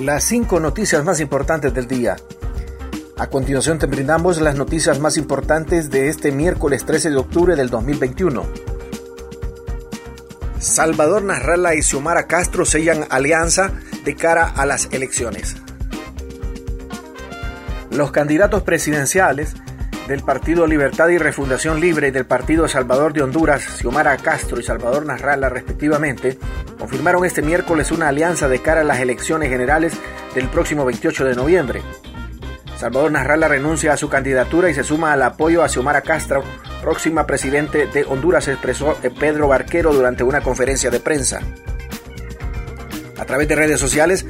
las cinco noticias más importantes del día. A continuación te brindamos las noticias más importantes de este miércoles 13 de octubre del 2021. Salvador Narrala y Xiomara Castro sellan alianza de cara a las elecciones. Los candidatos presidenciales del Partido Libertad y Refundación Libre y del Partido Salvador de Honduras, Xiomara Castro y Salvador Narrala, respectivamente, confirmaron este miércoles una alianza de cara a las elecciones generales del próximo 28 de noviembre. Salvador Narrala renuncia a su candidatura y se suma al apoyo a Xiomara Castro, próxima presidente de Honduras, expresó Pedro Barquero durante una conferencia de prensa. A través de redes sociales,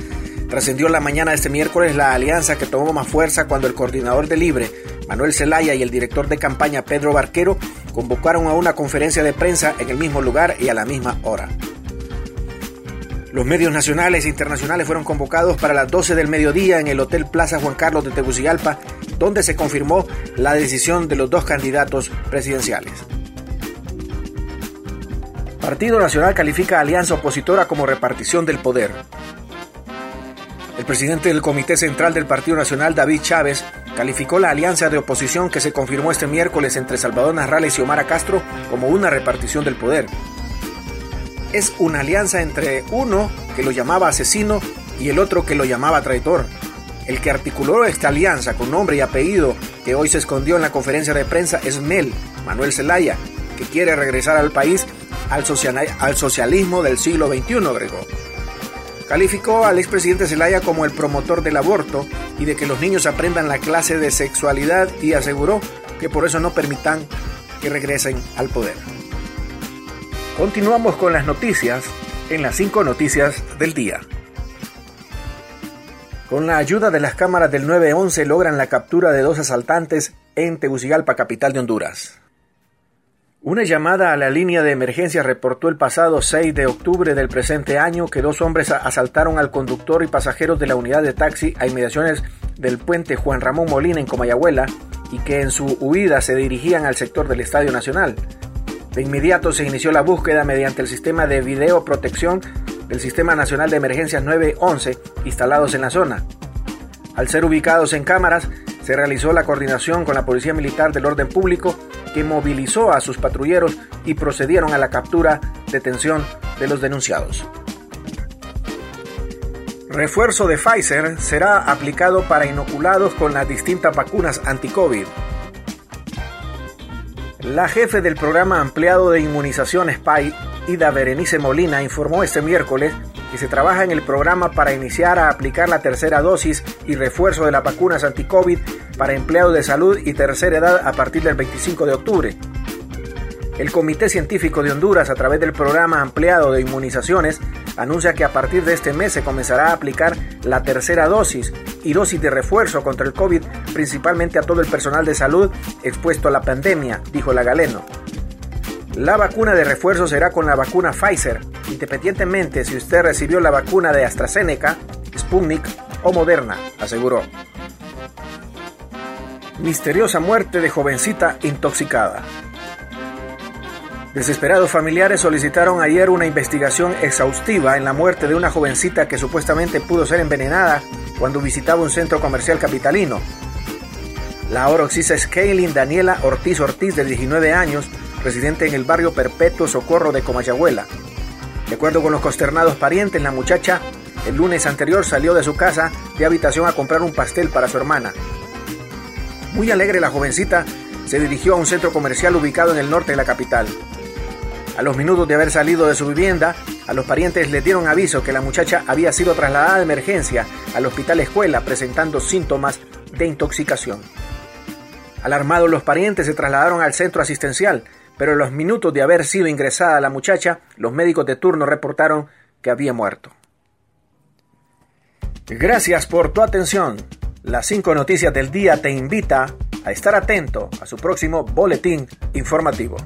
trascendió la mañana de este miércoles la alianza que tomó más fuerza cuando el coordinador de Libre, Manuel Zelaya y el director de campaña Pedro Barquero convocaron a una conferencia de prensa en el mismo lugar y a la misma hora. Los medios nacionales e internacionales fueron convocados para las 12 del mediodía en el Hotel Plaza Juan Carlos de Tegucigalpa, donde se confirmó la decisión de los dos candidatos presidenciales. Partido Nacional califica a alianza opositora como repartición del poder. El presidente del Comité Central del Partido Nacional, David Chávez, calificó la alianza de oposición que se confirmó este miércoles entre Salvador Narrales y Xiomara Castro como una repartición del poder. Es una alianza entre uno que lo llamaba asesino y el otro que lo llamaba traidor. El que articuló esta alianza con nombre y apellido que hoy se escondió en la conferencia de prensa es Mel, Manuel Zelaya, que quiere regresar al país al, socialismo del siglo XXI, agregó. Calificó al expresidente Zelaya como el promotor del aborto y de que los niños aprendan la clase de sexualidad y aseguró que por eso no permitan que regresen al poder. Continuamos con las noticias en las cinco noticias del día. Con la ayuda de las cámaras del 911 logran la captura de dos asaltantes en Tegucigalpa, capital de Honduras. Una llamada a la línea de emergencia reportó el pasado 6 de octubre del presente año que dos hombres asaltaron al conductor y pasajeros de la unidad de taxi a inmediaciones del puente Juan Ramón Molina en Comayagüela y que en su huida se dirigían al sector del Estadio Nacional. De inmediato se inició la búsqueda mediante el sistema de videoprotección del Sistema Nacional de Emergencias 911 instalados en la zona. Al ser ubicados en cámaras, se realizó la coordinación con la Policía Militar del Orden Público que movilizó a sus patrulleros y procedieron a la captura, detención de los denunciados. Refuerzo de Pfizer será aplicado para inoculados con las distintas vacunas anti-COVID. La jefe del programa ampliado de inmunización SPY, Ida Berenice Molina, informó este miércoles que se trabaja en el programa para iniciar a aplicar la tercera dosis y refuerzo de las vacunas anti-COVID para empleados de salud y tercera edad a partir del 25 de octubre. El Comité Científico de Honduras, a través del programa ampliado de inmunizaciones, anuncia que a partir de este mes se comenzará a aplicar la tercera dosis y dosis de refuerzo contra el COVID, principalmente a todo el personal de salud expuesto a la pandemia, dijo la Galeno. La vacuna de refuerzo será con la vacuna Pfizer, independientemente si usted recibió la vacuna de AstraZeneca, Sputnik o Moderna, aseguró. Misteriosa muerte de jovencita intoxicada. Desesperados familiares solicitaron ayer una investigación exhaustiva en la muerte de una jovencita que supuestamente pudo ser envenenada cuando visitaba un centro comercial capitalino. La oroxisa es Kaylin Daniela Ortiz Ortiz, de 19 años, residente en el barrio Perpetuo Socorro de Comayagüela. De acuerdo con los consternados parientes, la muchacha el lunes anterior salió de su casa de habitación a comprar un pastel para su hermana. Muy alegre la jovencita se dirigió a un centro comercial ubicado en el norte de la capital. A los minutos de haber salido de su vivienda, a los parientes les dieron aviso que la muchacha había sido trasladada de emergencia al hospital escuela presentando síntomas de intoxicación. Alarmados los parientes se trasladaron al centro asistencial, pero en los minutos de haber sido ingresada la muchacha, los médicos de turno reportaron que había muerto. Gracias por tu atención. Las cinco noticias del día te invita a estar atento a su próximo boletín informativo.